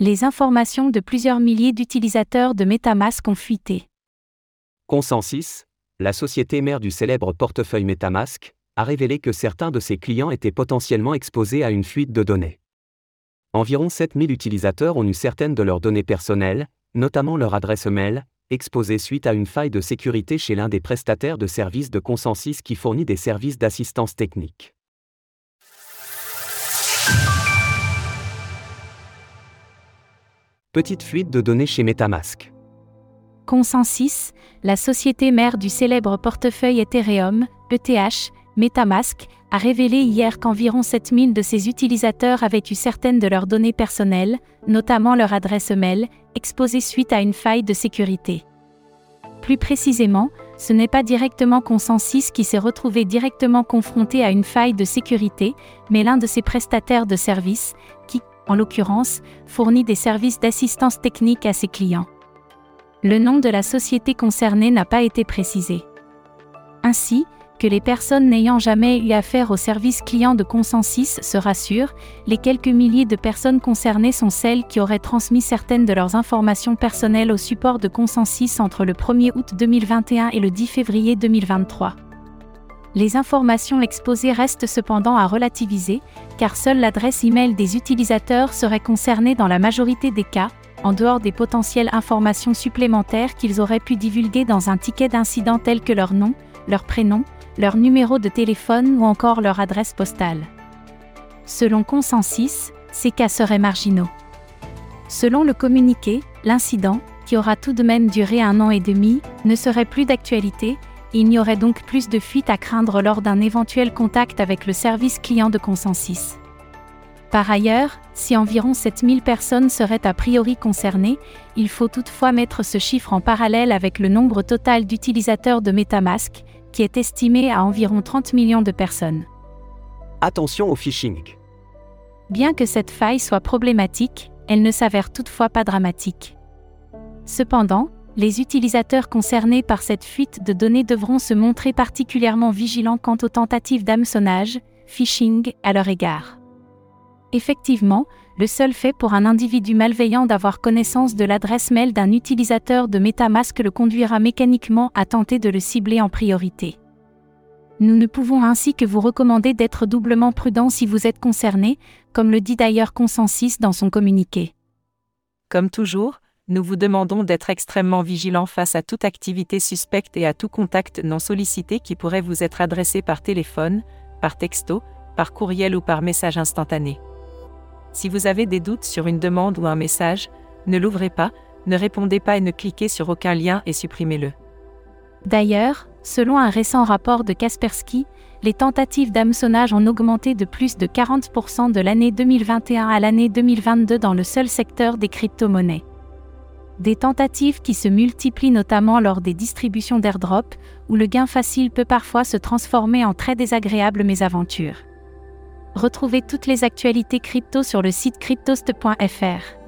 Les informations de plusieurs milliers d'utilisateurs de MetaMask ont fuité. Consensus, la société mère du célèbre portefeuille MetaMask, a révélé que certains de ses clients étaient potentiellement exposés à une fuite de données. Environ 7000 utilisateurs ont eu certaines de leurs données personnelles, notamment leur adresse mail, exposées suite à une faille de sécurité chez l'un des prestataires de services de consensus qui fournit des services d'assistance technique. Petite fuite de données chez Metamask. Consensus, la société mère du célèbre portefeuille Ethereum, ETH, Metamask, a révélé hier qu'environ 7000 de ses utilisateurs avaient eu certaines de leurs données personnelles, notamment leur adresse mail, exposées suite à une faille de sécurité. Plus précisément, ce n'est pas directement Consensus qui s'est retrouvé directement confronté à une faille de sécurité, mais l'un de ses prestataires de services, qui, en l'occurrence, fournit des services d'assistance technique à ses clients. Le nom de la société concernée n'a pas été précisé. Ainsi, que les personnes n'ayant jamais eu affaire au service client de Consensus se rassurent, les quelques milliers de personnes concernées sont celles qui auraient transmis certaines de leurs informations personnelles au support de Consensus entre le 1er août 2021 et le 10 février 2023. Les informations exposées restent cependant à relativiser, car seule l'adresse e-mail des utilisateurs serait concernée dans la majorité des cas, en dehors des potentielles informations supplémentaires qu'ils auraient pu divulguer dans un ticket d'incident tel que leur nom, leur prénom, leur numéro de téléphone ou encore leur adresse postale. Selon Consensus, ces cas seraient marginaux. Selon le communiqué, l'incident, qui aura tout de même duré un an et demi, ne serait plus d'actualité, il y aurait donc plus de fuites à craindre lors d'un éventuel contact avec le service client de Consensus. Par ailleurs, si environ 7000 personnes seraient a priori concernées, il faut toutefois mettre ce chiffre en parallèle avec le nombre total d'utilisateurs de Metamask, qui est estimé à environ 30 millions de personnes. Attention au phishing. Bien que cette faille soit problématique, elle ne s'avère toutefois pas dramatique. Cependant, les utilisateurs concernés par cette fuite de données devront se montrer particulièrement vigilants quant aux tentatives d'hameçonnage, phishing, à leur égard. Effectivement, le seul fait pour un individu malveillant d'avoir connaissance de l'adresse mail d'un utilisateur de MetaMask le conduira mécaniquement à tenter de le cibler en priorité. Nous ne pouvons ainsi que vous recommander d'être doublement prudent si vous êtes concerné, comme le dit d'ailleurs Consensus dans son communiqué. Comme toujours, nous vous demandons d'être extrêmement vigilant face à toute activité suspecte et à tout contact non sollicité qui pourrait vous être adressé par téléphone, par texto, par courriel ou par message instantané. Si vous avez des doutes sur une demande ou un message, ne l'ouvrez pas, ne répondez pas et ne cliquez sur aucun lien et supprimez-le. D'ailleurs, selon un récent rapport de Kaspersky, les tentatives d'hameçonnage ont augmenté de plus de 40% de l'année 2021 à l'année 2022 dans le seul secteur des crypto-monnaies. Des tentatives qui se multiplient notamment lors des distributions d'airdrop, où le gain facile peut parfois se transformer en très désagréable mésaventure. Retrouvez toutes les actualités crypto sur le site cryptost.fr.